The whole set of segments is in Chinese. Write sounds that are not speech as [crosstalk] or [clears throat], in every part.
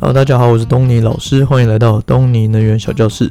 Hello，大家好，我是东尼老师，欢迎来到东尼能源小教室。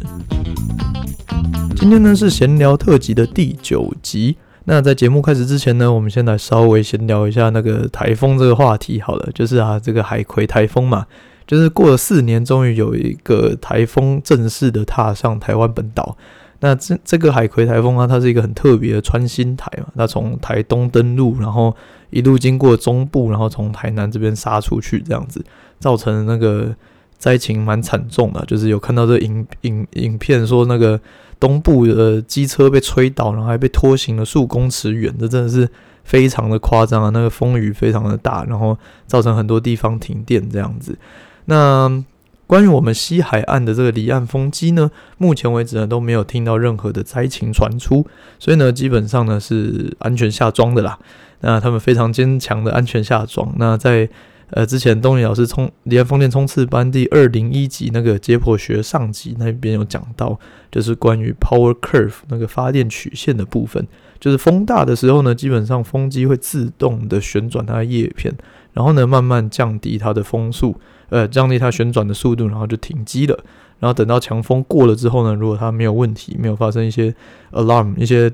今天呢是闲聊特辑的第九集。那在节目开始之前呢，我们先来稍微闲聊一下那个台风这个话题好了，就是啊这个海葵台风嘛，就是过了四年，终于有一个台风正式的踏上台湾本岛。那这这个海葵台风啊，它是一个很特别的穿心台嘛，它从台东登陆，然后一路经过中部，然后从台南这边杀出去，这样子造成那个灾情蛮惨重的，就是有看到这影影影片说那个东部的机车被吹倒，然后还被拖行了数公尺远，这真的是非常的夸张啊！那个风雨非常的大，然后造成很多地方停电这样子。那关于我们西海岸的这个离岸风机呢，目前为止呢都没有听到任何的灾情传出，所以呢基本上呢是安全下庄的啦。那他们非常坚强的安全下庄。那在呃之前东尼老师冲离岸风电冲刺班第二零一集那个解剖学上集那边有讲到，就是关于 power curve 那个发电曲线的部分，就是风大的时候呢，基本上风机会自动的旋转它的叶片，然后呢慢慢降低它的风速。呃，降低它旋转的速度，然后就停机了。然后等到强风过了之后呢，如果它没有问题，没有发生一些 alarm 一些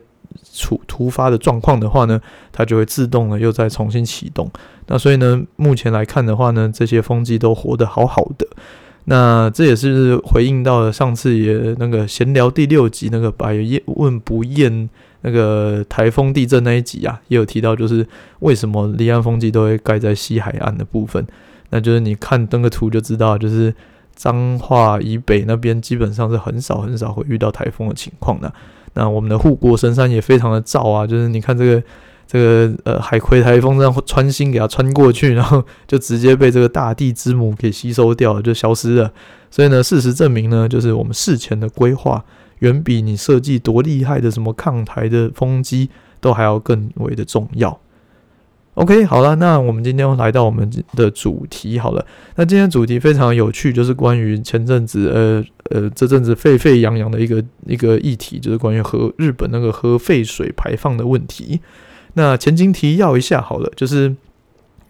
突突发的状况的话呢，它就会自动的又再重新启动。那所以呢，目前来看的话呢，这些风机都活得好好的。那这也是回应到了上次也那个闲聊第六集那个百问不厌那个台风地震那一集啊，也有提到，就是为什么离岸风机都会盖在西海岸的部分。那就是你看登个图就知道，就是彰化以北那边基本上是很少很少会遇到台风的情况的。那我们的护国神山也非常的燥啊，就是你看这个这个呃海葵台风这样穿心给它穿过去，然后就直接被这个大地之母给吸收掉了，就消失了。所以呢，事实证明呢，就是我们事前的规划远比你设计多厉害的什么抗台的风机都还要更为的重要。OK，好了，那我们今天来到我们的主题好了。那今天主题非常有趣，就是关于前阵子呃呃这阵子沸沸扬扬的一个一个议题，就是关于核日本那个核废水排放的问题。那前情提要一下好了，就是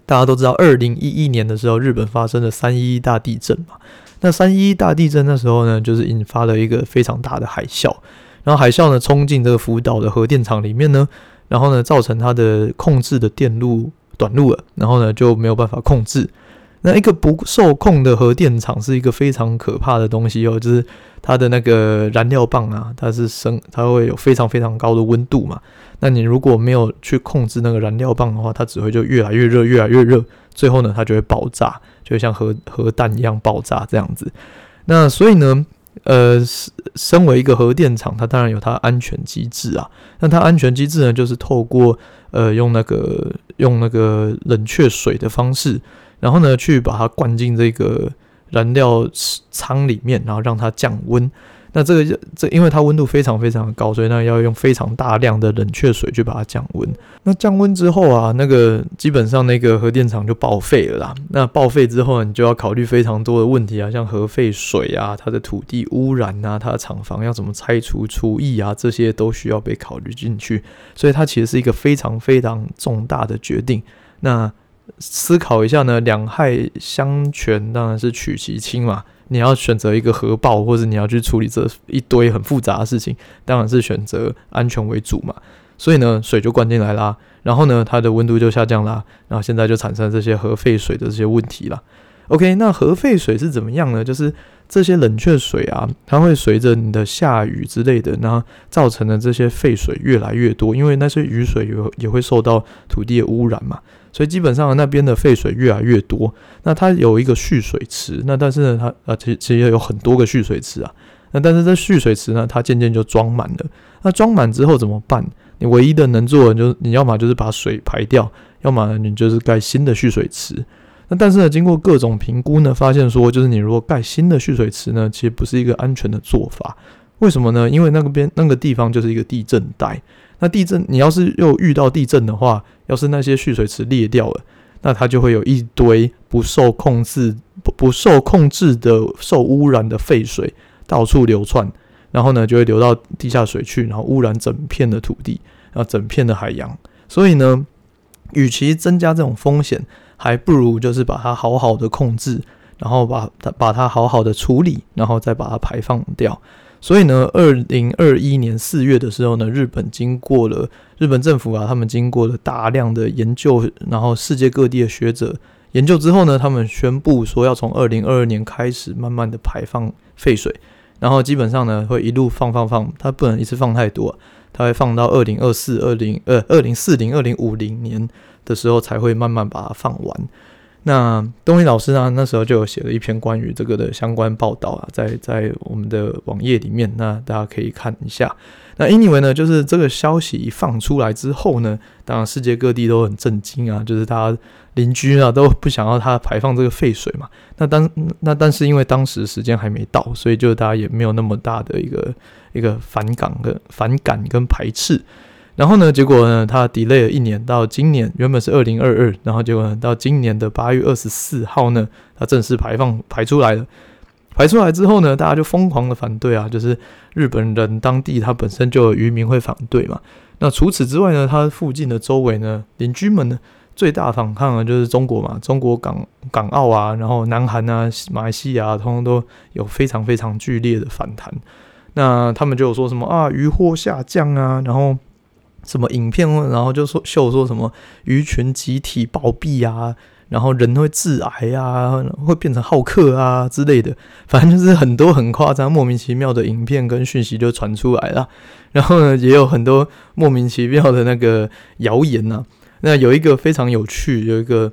大家都知道，二零一一年的时候，日本发生了三一一大地震嘛。那三一一大地震那时候呢，就是引发了一个非常大的海啸，然后海啸呢冲进这个福岛的核电厂里面呢。然后呢，造成它的控制的电路短路了，然后呢就没有办法控制。那一个不受控的核电厂是一个非常可怕的东西哦，就是它的那个燃料棒啊，它是升，它会有非常非常高的温度嘛。那你如果没有去控制那个燃料棒的话，它只会就越来越热，越来越热，最后呢它就会爆炸，就像核核弹一样爆炸这样子。那所以呢。呃，身为一个核电厂，它当然有它安全机制啊。那它安全机制呢，就是透过呃用那个用那个冷却水的方式，然后呢去把它灌进这个燃料仓里面，然后让它降温。那这个这，因为它温度非常非常的高，所以那要用非常大量的冷却水去把它降温。那降温之后啊，那个基本上那个核电厂就报废了啦。那报废之后，你就要考虑非常多的问题啊，像核废水啊、它的土地污染啊、它的厂房要怎么拆除、除役啊，这些都需要被考虑进去。所以它其实是一个非常非常重大的决定。那思考一下呢，两害相权当然是取其轻嘛。你要选择一个核爆，或者你要去处理这一堆很复杂的事情，当然是选择安全为主嘛。所以呢，水就灌进来啦，然后呢，它的温度就下降啦，然后现在就产生这些核废水的这些问题啦。OK，那核废水是怎么样呢？就是这些冷却水啊，它会随着你的下雨之类的，然后造成的这些废水越来越多，因为那些雨水也也会受到土地的污染嘛。所以基本上那边的废水越来越多，那它有一个蓄水池，那但是呢，它啊其实其实有很多个蓄水池啊，那但是这蓄水池呢，它渐渐就装满了。那装满之后怎么办？你唯一的能做的就是你要么就是把水排掉，要么你就是盖新的蓄水池。那但是呢，经过各种评估呢，发现说就是你如果盖新的蓄水池呢，其实不是一个安全的做法。为什么呢？因为那个边那个地方就是一个地震带。那地震，你要是又遇到地震的话，要是那些蓄水池裂掉了，那它就会有一堆不受控制、不不受控制的受污染的废水到处流窜，然后呢就会流到地下水去，然后污染整片的土地，然后整片的海洋。所以呢，与其增加这种风险，还不如就是把它好好的控制，然后把它把它好好的处理，然后再把它排放掉。所以呢，二零二一年四月的时候呢，日本经过了日本政府啊，他们经过了大量的研究，然后世界各地的学者研究之后呢，他们宣布说要从二零二二年开始慢慢的排放废水，然后基本上呢会一路放放放，它不能一次放太多，它会放到二零二四、二零呃二零四零、二零五零年的时候才会慢慢把它放完。那东尼老师呢？那时候就有写了一篇关于这个的相关报道啊，在在我们的网页里面，那大家可以看一下。那 anyway 呢，就是这个消息一放出来之后呢，当然世界各地都很震惊啊，就是大家邻居啊都不想要他排放这个废水嘛。那当那但是因为当时时间还没到，所以就大家也没有那么大的一个一个反感跟反感跟排斥。然后呢，结果呢，它 delay 了一年，到今年原本是二零二二，然后结果呢，到今年的八月二十四号呢，它正式排放排出来了。排出来之后呢，大家就疯狂的反对啊，就是日本人当地它本身就有渔民会反对嘛。那除此之外呢，它附近的周围呢，邻居们呢，最大反抗的就是中国嘛，中国港港澳啊，然后南韩啊、马来西亚啊，通通都有非常非常剧烈的反弹。那他们就说什么啊，渔获下降啊，然后。什么影片，然后就说秀说什么鱼群集体暴毙啊，然后人会致癌啊，会变成好客啊之类的，反正就是很多很夸张、莫名其妙的影片跟讯息就传出来了。然后呢，也有很多莫名其妙的那个谣言呐、啊。那有一个非常有趣，有一个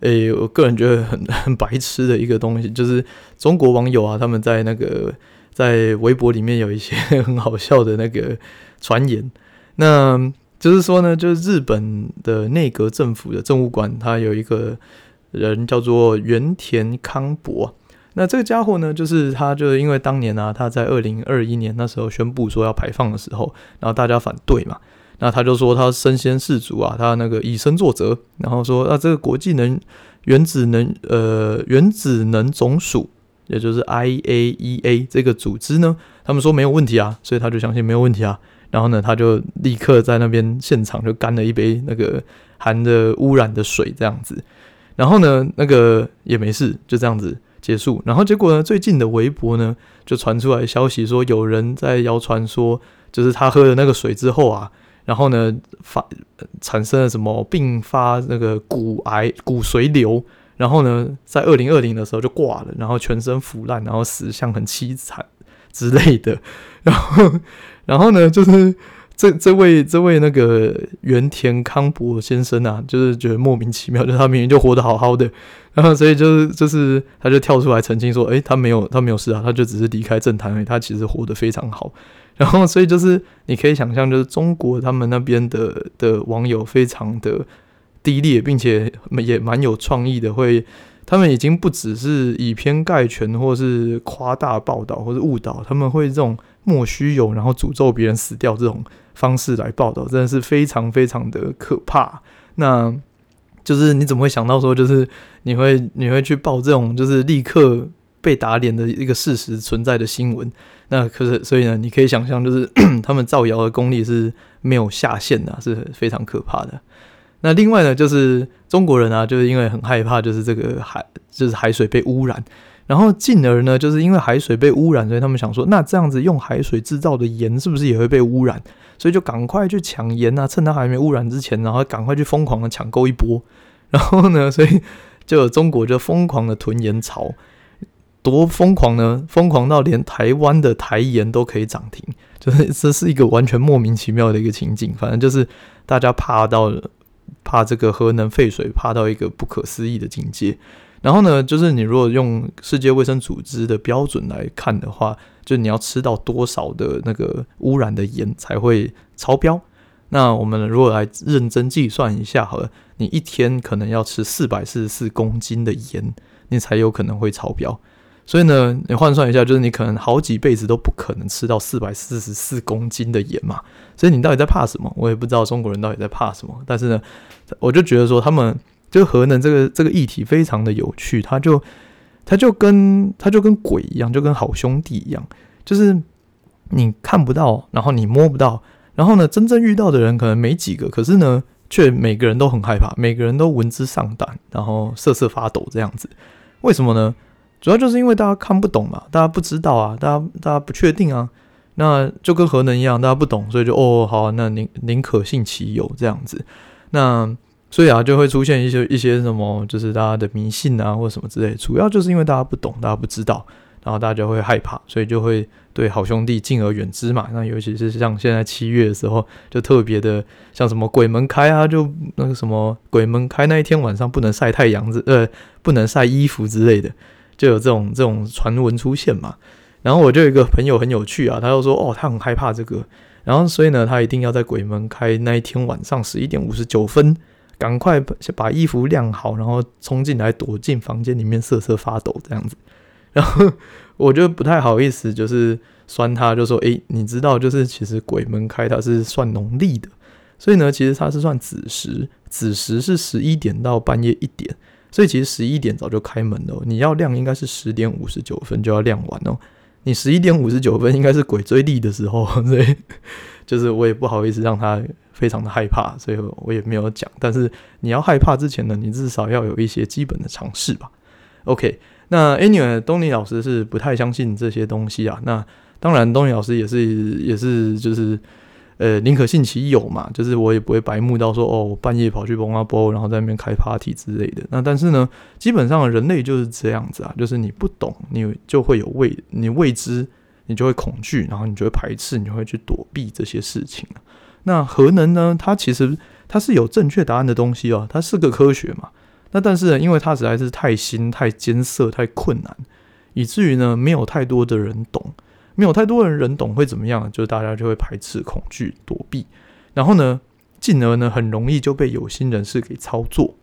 诶，我个人觉得很 [laughs] 很白痴的一个东西，就是中国网友啊，他们在那个在微博里面有一些很好笑的那个传言。那就是说呢，就是日本的内阁政府的政务官，他有一个人叫做原田康博。那这个家伙呢，就是他，就是因为当年啊，他在二零二一年那时候宣布说要排放的时候，然后大家反对嘛，那他就说他身先士卒啊，他那个以身作则，然后说啊，这个国际能原子能呃原子能总署，也就是 IAEA 这个组织呢，他们说没有问题啊，所以他就相信没有问题啊。然后呢，他就立刻在那边现场就干了一杯那个含着污染的水，这样子。然后呢，那个也没事，就这样子结束。然后结果呢，最近的微博呢，就传出来消息说，有人在谣传说，就是他喝了那个水之后啊，然后呢发产生了什么并发那个骨癌、骨髓瘤，然后呢，在二零二零的时候就挂了，然后全身腐烂，然后死相很凄惨之类的，然后。然后呢，就是这这位这位那个原田康博先生啊，就是觉得莫名其妙，就他明明就活得好好的，然后所以就是就是他就跳出来澄清说，诶，他没有他没有事啊，他就只是离开政坛而已，他其实活得非常好。然后所以就是你可以想象，就是中国他们那边的的网友非常的低劣，并且也蛮有创意的，会他们已经不只是以偏概全，或是夸大报道，或是误导，他们会这种。莫须有，然后诅咒别人死掉这种方式来报道，真的是非常非常的可怕。那就是你怎么会想到说，就是你会你会去报这种就是立刻被打脸的一个事实存在的新闻？那可是所以呢，你可以想象，就是 [clears throat] 他们造谣的功力是没有下限的，是非常可怕的。那另外呢，就是中国人啊，就是因为很害怕，就是这个海就是海水被污染。然后进而呢，就是因为海水被污染，所以他们想说，那这样子用海水制造的盐是不是也会被污染？所以就赶快去抢盐啊，趁它还没污染之前，然后赶快去疯狂的抢购一波。然后呢，所以就有中国就疯狂的囤盐潮，多疯狂呢？疯狂到连台湾的台盐都可以涨停，就是这是一个完全莫名其妙的一个情景。反正就是大家怕到了 [laughs] 怕这个核能废水，怕到一个不可思议的境界。然后呢，就是你如果用世界卫生组织的标准来看的话，就你要吃到多少的那个污染的盐才会超标？那我们如果来认真计算一下好了，你一天可能要吃四百四十四公斤的盐，你才有可能会超标。所以呢，你换算一下，就是你可能好几辈子都不可能吃到四百四十四公斤的盐嘛。所以你到底在怕什么？我也不知道中国人到底在怕什么。但是呢，我就觉得说他们。就核能这个这个议题非常的有趣，它就它就跟它就跟鬼一样，就跟好兄弟一样，就是你看不到，然后你摸不到，然后呢，真正遇到的人可能没几个，可是呢，却每个人都很害怕，每个人都闻之丧胆，然后瑟瑟发抖这样子。为什么呢？主要就是因为大家看不懂嘛，大家不知道啊，大家大家不确定啊。那就跟核能一样，大家不懂，所以就哦好，那宁宁可信其有这样子。那所以啊，就会出现一些一些什么，就是大家的迷信啊，或什么之类。主要就是因为大家不懂，大家不知道，然后大家就会害怕，所以就会对好兄弟敬而远之嘛。那尤其是像现在七月的时候，就特别的像什么鬼门开啊，就那个什么鬼门开那一天晚上不能晒太阳之呃，不能晒衣服之类的，就有这种这种传闻出现嘛。然后我就有一个朋友很有趣啊，他就说哦，他很害怕这个，然后所以呢，他一定要在鬼门开那一天晚上十一点五十九分。赶快把衣服晾好，然后冲进来，躲进房间里面瑟瑟发抖这样子。然后我就不太好意思，就是酸他，就说：“诶，你知道，就是其实鬼门开它是算农历的，所以呢，其实它是算子时，子时是十一点到半夜一点，所以其实十一点早就开门了。你要晾应该是十点五十九分就要晾完哦。你十一点五十九分应该是鬼追历的时候，[laughs] 所以就是我也不好意思让他。”非常的害怕，所以我也没有讲。但是你要害怕之前呢，你至少要有一些基本的常识吧。OK，那 Anyway，东尼老师是不太相信这些东西啊。那当然，东尼老师也是也是就是呃宁可信其有嘛，就是我也不会白目到说哦，半夜跑去蹦啊蹦，然后在那边开 party 之类的。那但是呢，基本上人类就是这样子啊，就是你不懂，你就会有未你未知，你就会恐惧，然后你就会排斥，你就会去躲避这些事情。那核能呢？它其实它是有正确答案的东西哦，它是个科学嘛。那但是呢，因为它实在是太新、太艰涩、太困难，以至于呢，没有太多的人懂，没有太多的人懂会怎么样？就是大家就会排斥、恐惧、躲避，然后呢，进而呢，很容易就被有心人士给操作。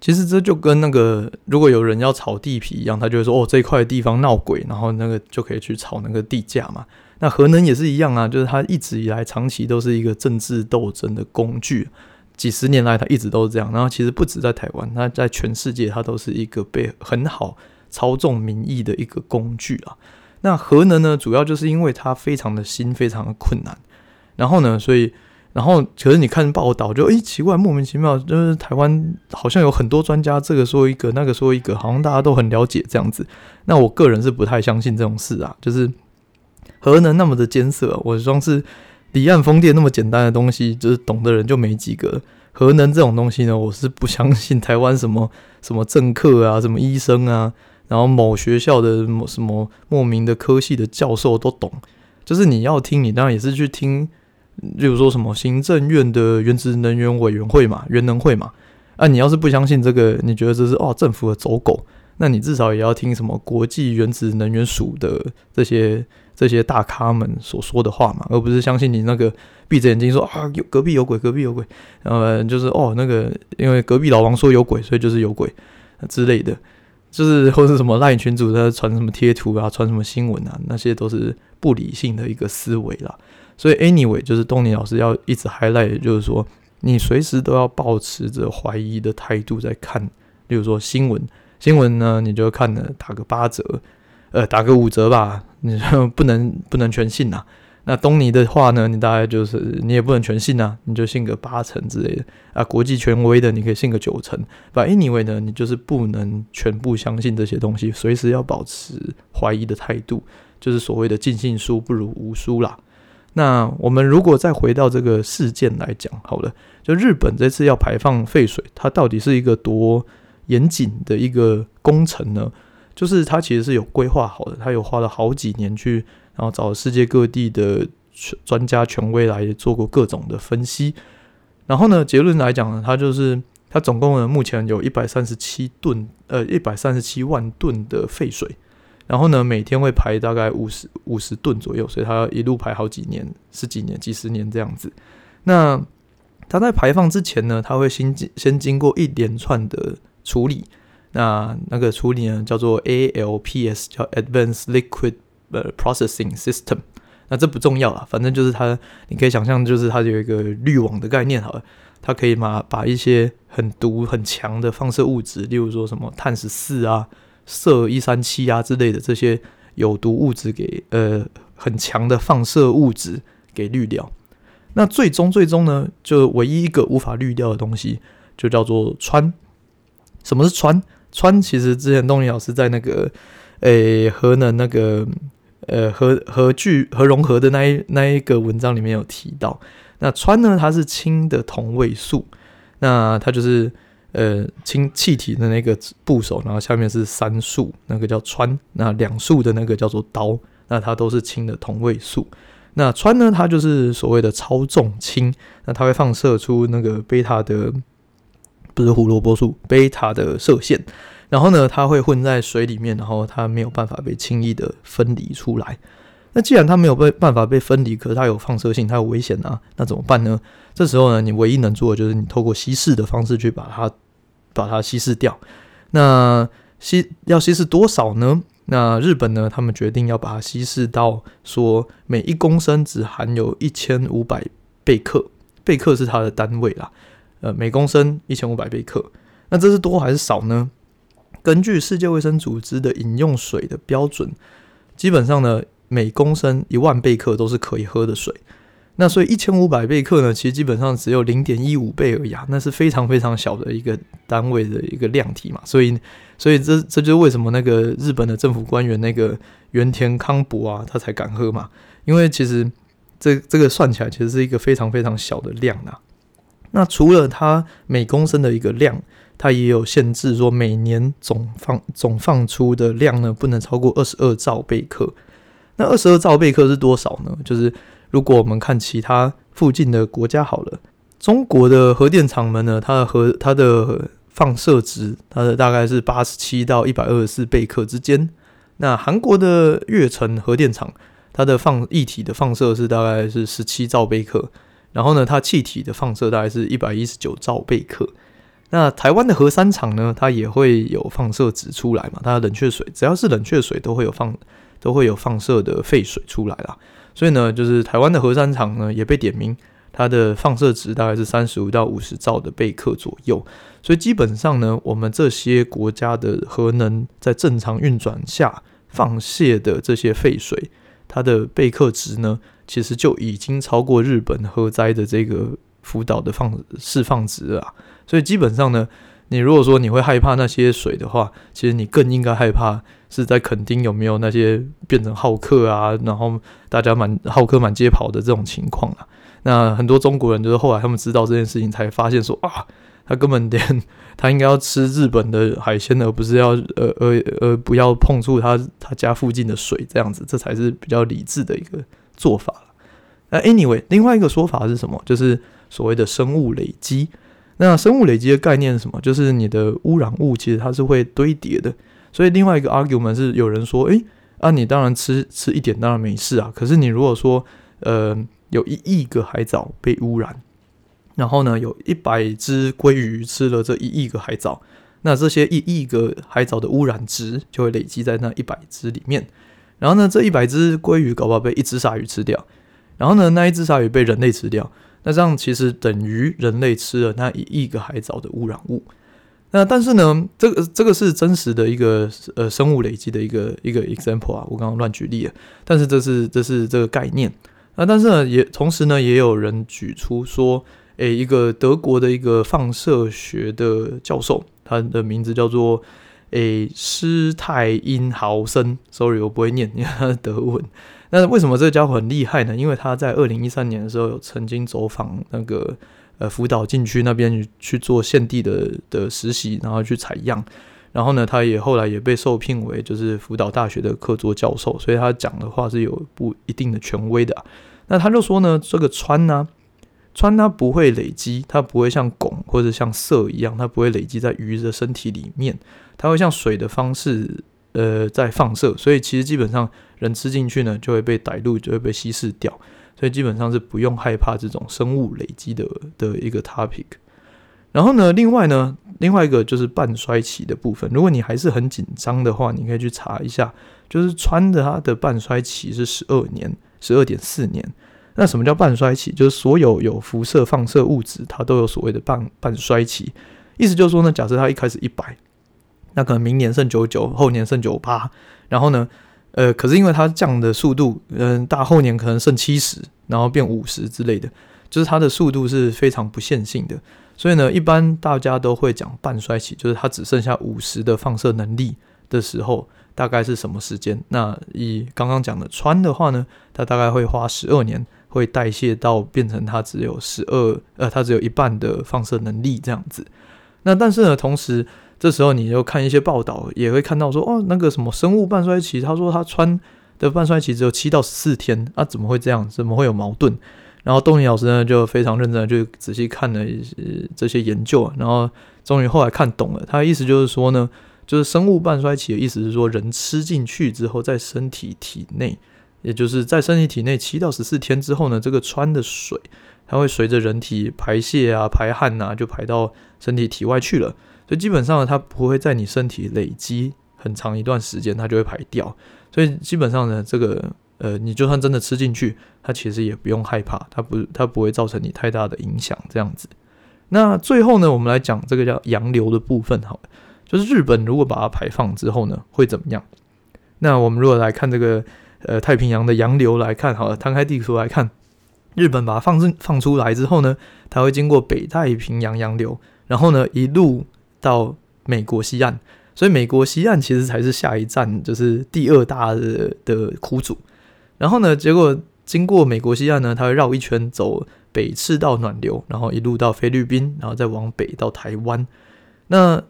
其实这就跟那个如果有人要炒地皮一样，他就会说：“哦，这一块地方闹鬼，然后那个就可以去炒那个地价嘛。”那核能也是一样啊，就是它一直以来长期都是一个政治斗争的工具，几十年来它一直都是这样。然后其实不止在台湾，它在全世界它都是一个被很好操纵民意的一个工具啊。那核能呢，主要就是因为它非常的新，非常的困难。然后呢，所以然后可是你看报道就诶、奇怪，莫名其妙，就是台湾好像有很多专家这个说一个，那个说一个，好像大家都很了解这样子。那我个人是不太相信这种事啊，就是。核能那么的艰涩，我装是离岸风电那么简单的东西，就是懂的人就没几个。核能这种东西呢，我是不相信台湾什么什么政客啊，什么医生啊，然后某学校的某什么莫名的科系的教授都懂。就是你要听，你当然也是去听，例如说什么行政院的原子能源委员会嘛，原能会嘛。啊，你要是不相信这个，你觉得这是哦政府的走狗，那你至少也要听什么国际原子能源署的这些。这些大咖们所说的话嘛，而不是相信你那个闭着眼睛说啊，有隔壁有鬼，隔壁有鬼，然后就是哦那个因为隔壁老王说有鬼，所以就是有鬼之类的，就是或是什么赖群主在传什么贴图啊，传什么新闻啊，那些都是不理性的一个思维啦。所以 anyway，就是东尼老师要一直 highlight，就是说你随时都要保持着怀疑的态度在看，例如说新闻，新闻呢你就看了打个八折。呃，打个五折吧，你不能不能全信呐、啊。那东尼的话呢，你大概就是你也不能全信呐、啊，你就信个八成之类的啊。国际权威的你可以信个九成。反正 anyway 呢，你就是不能全部相信这些东西，随时要保持怀疑的态度，就是所谓的尽信书不如无书啦。那我们如果再回到这个事件来讲，好了，就日本这次要排放废水，它到底是一个多严谨的一个工程呢？就是它其实是有规划好的，它有花了好几年去，然后找世界各地的专家权威来做过各种的分析，然后呢，结论来讲呢，它就是它总共呢目前有一百三十七吨，呃，一百三十七万吨的废水，然后呢每天会排大概五十五十吨左右，所以它一路排好几年，十几年、几十年这样子。那它在排放之前呢，它会先经先经过一连串的处理。那那个处理呢，叫做 ALPS，叫 Advanced Liquid 呃 Processing System。那这不重要啊，反正就是它，你可以想象，就是它有一个滤网的概念好了，它可以把把一些很毒很强的放射物质，例如说什么碳十四啊、铯一三七啊之类的这些有毒物质给呃很强的放射物质给滤掉。那最终最终呢，就唯一一个无法滤掉的东西，就叫做氚。什么是氚？氚其实之前东尼老师在那个诶、欸、核能那个呃和和聚和融合的那一那一个文章里面有提到。那氚呢，它是氢的同位素，那它就是呃氢气体的那个部首，然后下面是三数，那个叫氚。那两数的那个叫做氘，那它都是氢的同位素。那氚呢，它就是所谓的超重氢，那它会放射出那个贝塔的，不是胡萝卜素，贝塔的射线。然后呢，它会混在水里面，然后它没有办法被轻易的分离出来。那既然它没有被办法被分离，可是它有放射性，它有危险啊，那怎么办呢？这时候呢，你唯一能做的就是你透过稀释的方式去把它把它稀释掉。那稀要稀释多少呢？那日本呢，他们决定要把它稀释到说每一公升只含有一千五百贝克，贝克是它的单位啦。呃，每公升一千五百贝克。那这是多还是少呢？根据世界卫生组织的饮用水的标准，基本上呢，每公升一万贝克都是可以喝的水。那所以一千五百贝克呢，其实基本上只有零点一五倍而已啊，那是非常非常小的一个单位的一个量体嘛。所以，所以这这就是为什么那个日本的政府官员那个原田康博啊，他才敢喝嘛。因为其实这这个算起来其实是一个非常非常小的量啊。那除了它每公升的一个量，它也有限制，说每年总放总放出的量呢，不能超过二十二兆贝克。那二十二兆贝克是多少呢？就是如果我们看其他附近的国家好了，中国的核电厂们呢，它的核它的放射值，它的大概是八十七到一百二十四贝克之间。那韩国的月城核电厂，它的放液体的放射是大概是十七兆贝克，然后呢，它气体的放射大概是一百一十九兆贝克。那台湾的核三厂呢，它也会有放射值出来嘛？它的冷却水只要是冷却水都会有放都会有放射的废水出来啦。所以呢，就是台湾的核三厂呢也被点名，它的放射值大概是三十五到五十兆的贝克左右。所以基本上呢，我们这些国家的核能在正常运转下放泄的这些废水，它的贝克值呢，其实就已经超过日本核灾的这个福岛的放释放值了。所以基本上呢，你如果说你会害怕那些水的话，其实你更应该害怕是在垦丁有没有那些变成好客啊，然后大家满好客满街跑的这种情况啊。那很多中国人就是后来他们知道这件事情，才发现说啊，他根本连 [laughs] 他应该要吃日本的海鲜，而不是要呃呃呃不要碰触他他家附近的水这样子，这才是比较理智的一个做法。那 anyway，另外一个说法是什么？就是所谓的生物累积。那生物累积的概念是什么？就是你的污染物其实它是会堆叠的。所以另外一个 argument 是有人说，诶，啊，你当然吃吃一点当然没事啊。可是你如果说，呃，有一亿个海藻被污染，然后呢，有一百只鲑鱼吃了这一亿个海藻，那这些一亿个海藻的污染值就会累积在那一百只里面。然后呢，这一百只鲑鱼搞不好被一只鲨鱼吃掉，然后呢，那一只鲨鱼被人类吃掉。那这样其实等于人类吃了那一亿个海藻的污染物。那但是呢，这个这个是真实的一个呃生物累积的一个一个 example 啊，我刚刚乱举例了。但是这是这是这个概念。那但是呢，也同时呢，也有人举出说，诶，一个德国的一个放射学的教授，他的名字叫做诶施泰因豪森。Sorry，我不会念，因为他是德文。那为什么这个家伙很厉害呢？因为他在二零一三年的时候有曾经走访那个呃福岛禁区那边去做现地的的实习，然后去采样，然后呢，他也后来也被受聘为就是福岛大学的客座教授，所以他讲的话是有不一定的权威的。那他就说呢，这个氚呢，氚它不会累积，它不会像汞或者像色一样，它不会累积在鱼的身体里面，它会像水的方式。呃，在放射，所以其实基本上人吃进去呢，就会被逮住，就会被稀释掉，所以基本上是不用害怕这种生物累积的的一个 topic。然后呢，另外呢，另外一个就是半衰期的部分。如果你还是很紧张的话，你可以去查一下，就是氚的它的半衰期是十二年，十二点四年。那什么叫半衰期？就是所有有辐射放射物质，它都有所谓的半半衰期。意思就是说呢，假设它一开始一百。那可能明年剩九九，后年剩九八，然后呢，呃，可是因为它降的速度，嗯、呃，大后年可能剩七十，然后变五十之类的，就是它的速度是非常不线性的。所以呢，一般大家都会讲半衰期，就是它只剩下五十的放射能力的时候，大概是什么时间？那以刚刚讲的氚的话呢，它大概会花十二年，会代谢到变成它只有十二，呃，它只有一半的放射能力这样子。那但是呢，同时这时候你就看一些报道，也会看到说，哦，那个什么生物半衰期，他说他穿的半衰期只有七到十四天，啊，怎么会这样？怎么会有矛盾？然后东尼老师呢就非常认真的就仔细看了一些这些研究，然后终于后来看懂了，他的意思就是说呢，就是生物半衰期的意思是说，人吃进去之后，在身体体内。也就是在身体体内七到十四天之后呢，这个穿的水它会随着人体排泄啊、排汗啊，就排到身体体外去了。所以基本上呢，它不会在你身体累积很长一段时间，它就会排掉。所以基本上呢，这个呃，你就算真的吃进去，它其实也不用害怕，它不它不会造成你太大的影响。这样子。那最后呢，我们来讲这个叫洋流的部分，好了，就是日本如果把它排放之后呢，会怎么样？那我们如果来看这个。呃，太平洋的洋流来看，好了，摊开地图来看，日本把它放放出来之后呢，它会经过北太平洋洋流，然后呢一路到美国西岸，所以美国西岸其实才是下一站，就是第二大的的苦主。然后呢，结果经过美国西岸呢，它会绕一圈走北赤道暖流，然后一路到菲律宾，然后再往北到台湾。那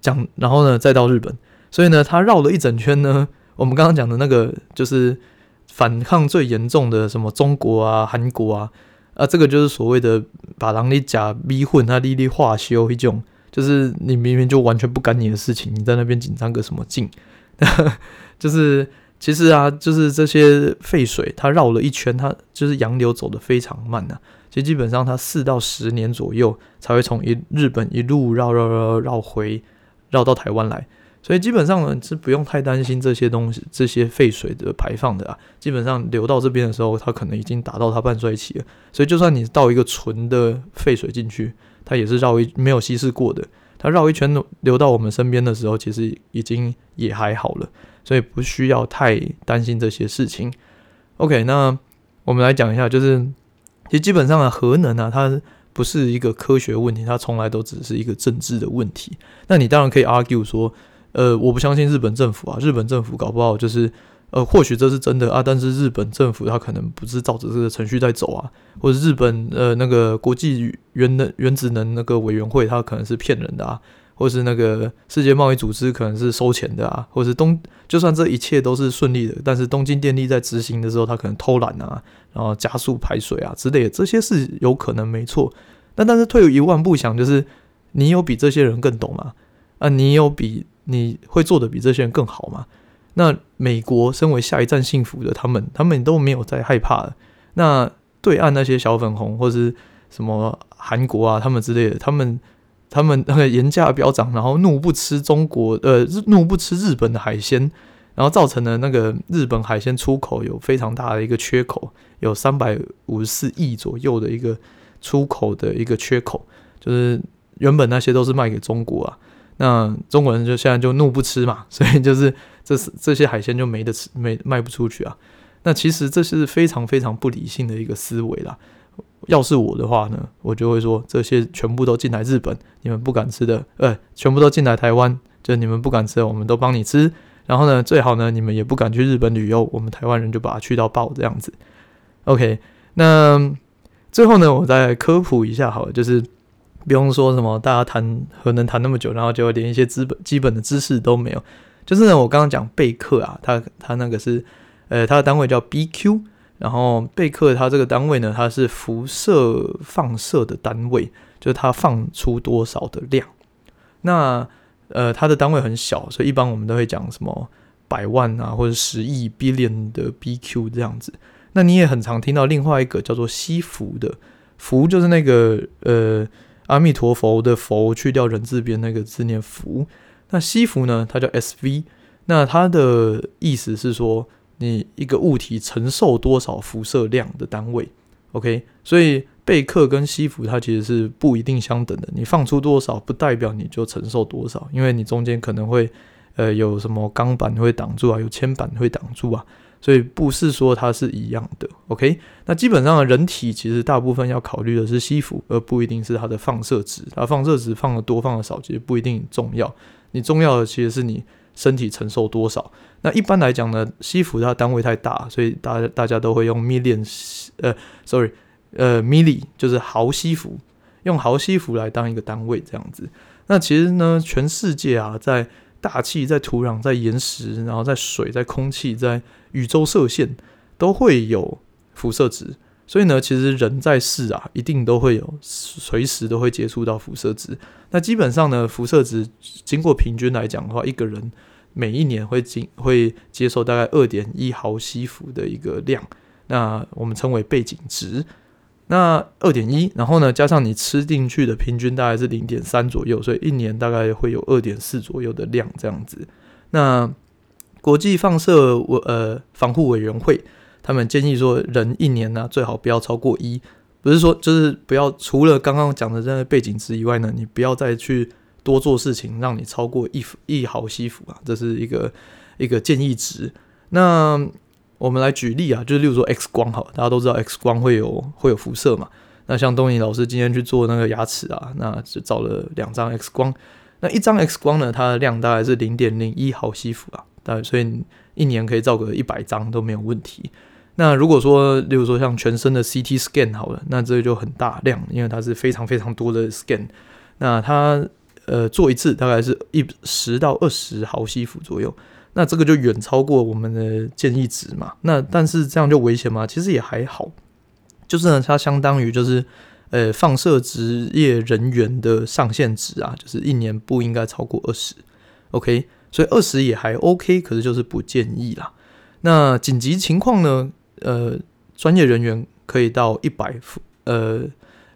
讲，然后呢再到日本，所以呢，它绕了一整圈呢。我们刚刚讲的那个就是反抗最严重的什么中国啊、韩国啊，啊，这个就是所谓的把狼你假逼混，他粒粒化修一种，就是你明明就完全不干你的事情，你在那边紧张个什么劲？[laughs] 就是其实啊，就是这些废水，它绕了一圈，它就是洋流走得非常慢呐、啊。其实基本上它四到十年左右才会从一日本一路绕绕绕绕回绕到台湾来。所以基本上呢，是不用太担心这些东西、这些废水的排放的啊。基本上流到这边的时候，它可能已经达到它半衰期了。所以就算你倒一个纯的废水进去，它也是绕一没有稀释过的。它绕一圈流到我们身边的时候，其实已经也还好了。所以不需要太担心这些事情。OK，那我们来讲一下，就是其实基本上的核能啊，它不是一个科学问题，它从来都只是一个政治的问题。那你当然可以 argue 说。呃，我不相信日本政府啊，日本政府搞不好就是，呃，或许这是真的啊，但是日本政府他可能不是照着这个程序在走啊，或者日本呃那个国际原能原子能那个委员会，他可能是骗人的啊，或是那个世界贸易组织可能是收钱的啊，或是东就算这一切都是顺利的，但是东京电力在执行的时候，他可能偷懒啊，然后加速排水啊之类的，这些是有可能没错。那但是退一万步想，就是你有比这些人更懂吗？啊，你有比你会做的比这些人更好吗？那美国身为下一站幸福的他们，他们都没有在害怕了。那对岸那些小粉红或是什么韩国啊，他们之类的，他们他们 [laughs] 那个盐价飙涨，然后怒不吃中国，呃，怒不吃日本的海鲜，然后造成了那个日本海鲜出口有非常大的一个缺口，有三百五十四亿左右的一个出口的一个缺口，就是原本那些都是卖给中国啊。那中国人就现在就怒不吃嘛，[laughs] 所以就是这是这些海鲜就没得吃，没卖不出去啊。那其实这是非常非常不理性的一个思维啦。要是我的话呢，我就会说这些全部都进来日本，你们不敢吃的，呃，全部都进来台湾，就你们不敢吃的，我们都帮你吃。然后呢，最好呢，你们也不敢去日本旅游，我们台湾人就把它去到爆这样子。OK，那最后呢，我再科普一下好了，就是。不用说什么，大家谈核能谈那么久，然后就连一些基本基本的知识都没有。就是呢，我刚刚讲贝克啊，他他那个是，呃，它的单位叫 BQ，然后贝克它这个单位呢，它是辐射放射的单位，就是它放出多少的量。那呃，它的单位很小，所以一般我们都会讲什么百万啊，或者十亿 billion 的 BQ 这样子。那你也很常听到另外一个叫做西弗的，弗就是那个呃。阿弥陀佛的佛去掉人字边那个字念福，那西弗呢？它叫 SV，那它的意思是说你一个物体承受多少辐射量的单位。OK，所以贝克跟西弗它其实是不一定相等的。你放出多少不代表你就承受多少，因为你中间可能会呃有什么钢板会挡住啊，有铅板会挡住啊，所以不是说它是一样的。OK，那基本上人体其实大部分要考虑的是吸附，而不一定是它的放射值。它放射值放的多放的少，其实不一定重要。你重要的其实是你身体承受多少。那一般来讲呢，吸附它单位太大，所以大家大家都会用 million，呃，sorry，呃，milli 就是毫吸附，用毫吸附来当一个单位这样子。那其实呢，全世界啊，在大气、在土壤、在岩石，然后在水、在空气、在宇宙射线，都会有辐射值。所以呢，其实人在世啊，一定都会有，随时都会接触到辐射值。那基本上呢，辐射值经过平均来讲的话，一个人每一年会经会接受大概二点一毫西弗的一个量，那我们称为背景值。那二点一，然后呢，加上你吃进去的平均大概是零点三左右，所以一年大概会有二点四左右的量这样子。那国际放射委呃防护委员会。他们建议说，人一年呢、最好不要超过一，不是说就是不要除了刚刚讲的这个背景值以外呢，你不要再去多做事情，让你超过一一毫西弗啊，这是一个一个建议值。那我们来举例啊，就是例如说 X 光好，大家都知道 X 光会有会有辐射嘛。那像东尼老师今天去做那个牙齿啊，那就照了两张 X 光，那一张 X 光呢，它的量大概是零点零一毫西弗啊，大概所以一年可以照个一百张都没有问题。那如果说，例如说像全身的 CT scan 好了，那这就很大量，因为它是非常非常多的 scan。那它呃做一次大概是一十到二十毫西弗左右，那这个就远超过我们的建议值嘛。那但是这样就危险吗？其实也还好，就是呢，它相当于就是呃放射职业人员的上限值啊，就是一年不应该超过二十。OK，所以二十也还 OK，可是就是不建议啦。那紧急情况呢？呃，专业人员可以到一百伏，呃，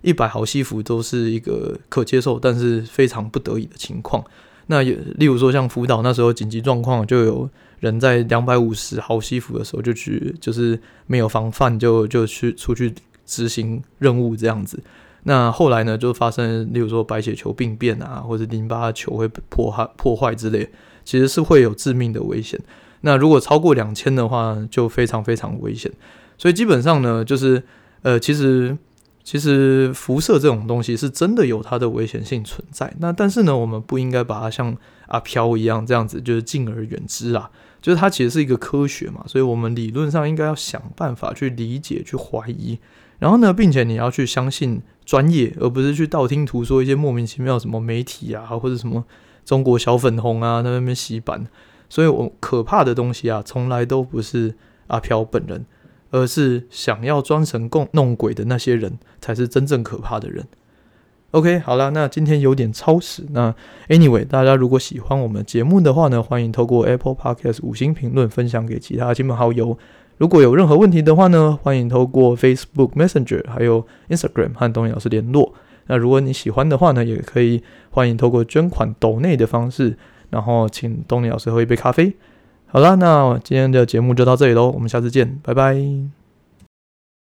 一百毫西弗都是一个可接受，但是非常不得已的情况。那也例如说，像福岛那时候紧急状况，就有人在两百五十毫西弗的时候就去，就是没有防范就就去出去执行任务这样子。那后来呢，就发生例如说白血球病变啊，或者淋巴球会破坏破坏之类，其实是会有致命的危险。那如果超过两千的话，就非常非常危险。所以基本上呢，就是呃，其实其实辐射这种东西是真的有它的危险性存在。那但是呢，我们不应该把它像阿飘一样这样子，就是敬而远之啊。就是它其实是一个科学嘛，所以我们理论上应该要想办法去理解、去怀疑，然后呢，并且你要去相信专业，而不是去道听途说一些莫名其妙什么媒体啊，或者什么中国小粉红啊，在那边洗版。所以，我可怕的东西啊，从来都不是阿飘本人，而是想要装神共弄鬼的那些人，才是真正可怕的人。OK，好了，那今天有点超时。那 Anyway，大家如果喜欢我们节目的话呢，欢迎透过 Apple Podcast 五星评论分享给其他亲朋好友。如果有任何问题的话呢，欢迎透过 Facebook Messenger 还有 Instagram 和东尼老师联络。那如果你喜欢的话呢，也可以欢迎透过捐款抖内的方式。然后请东尼老师喝一杯咖啡。好了，那今天的节目就到这里喽，我们下次见，拜拜。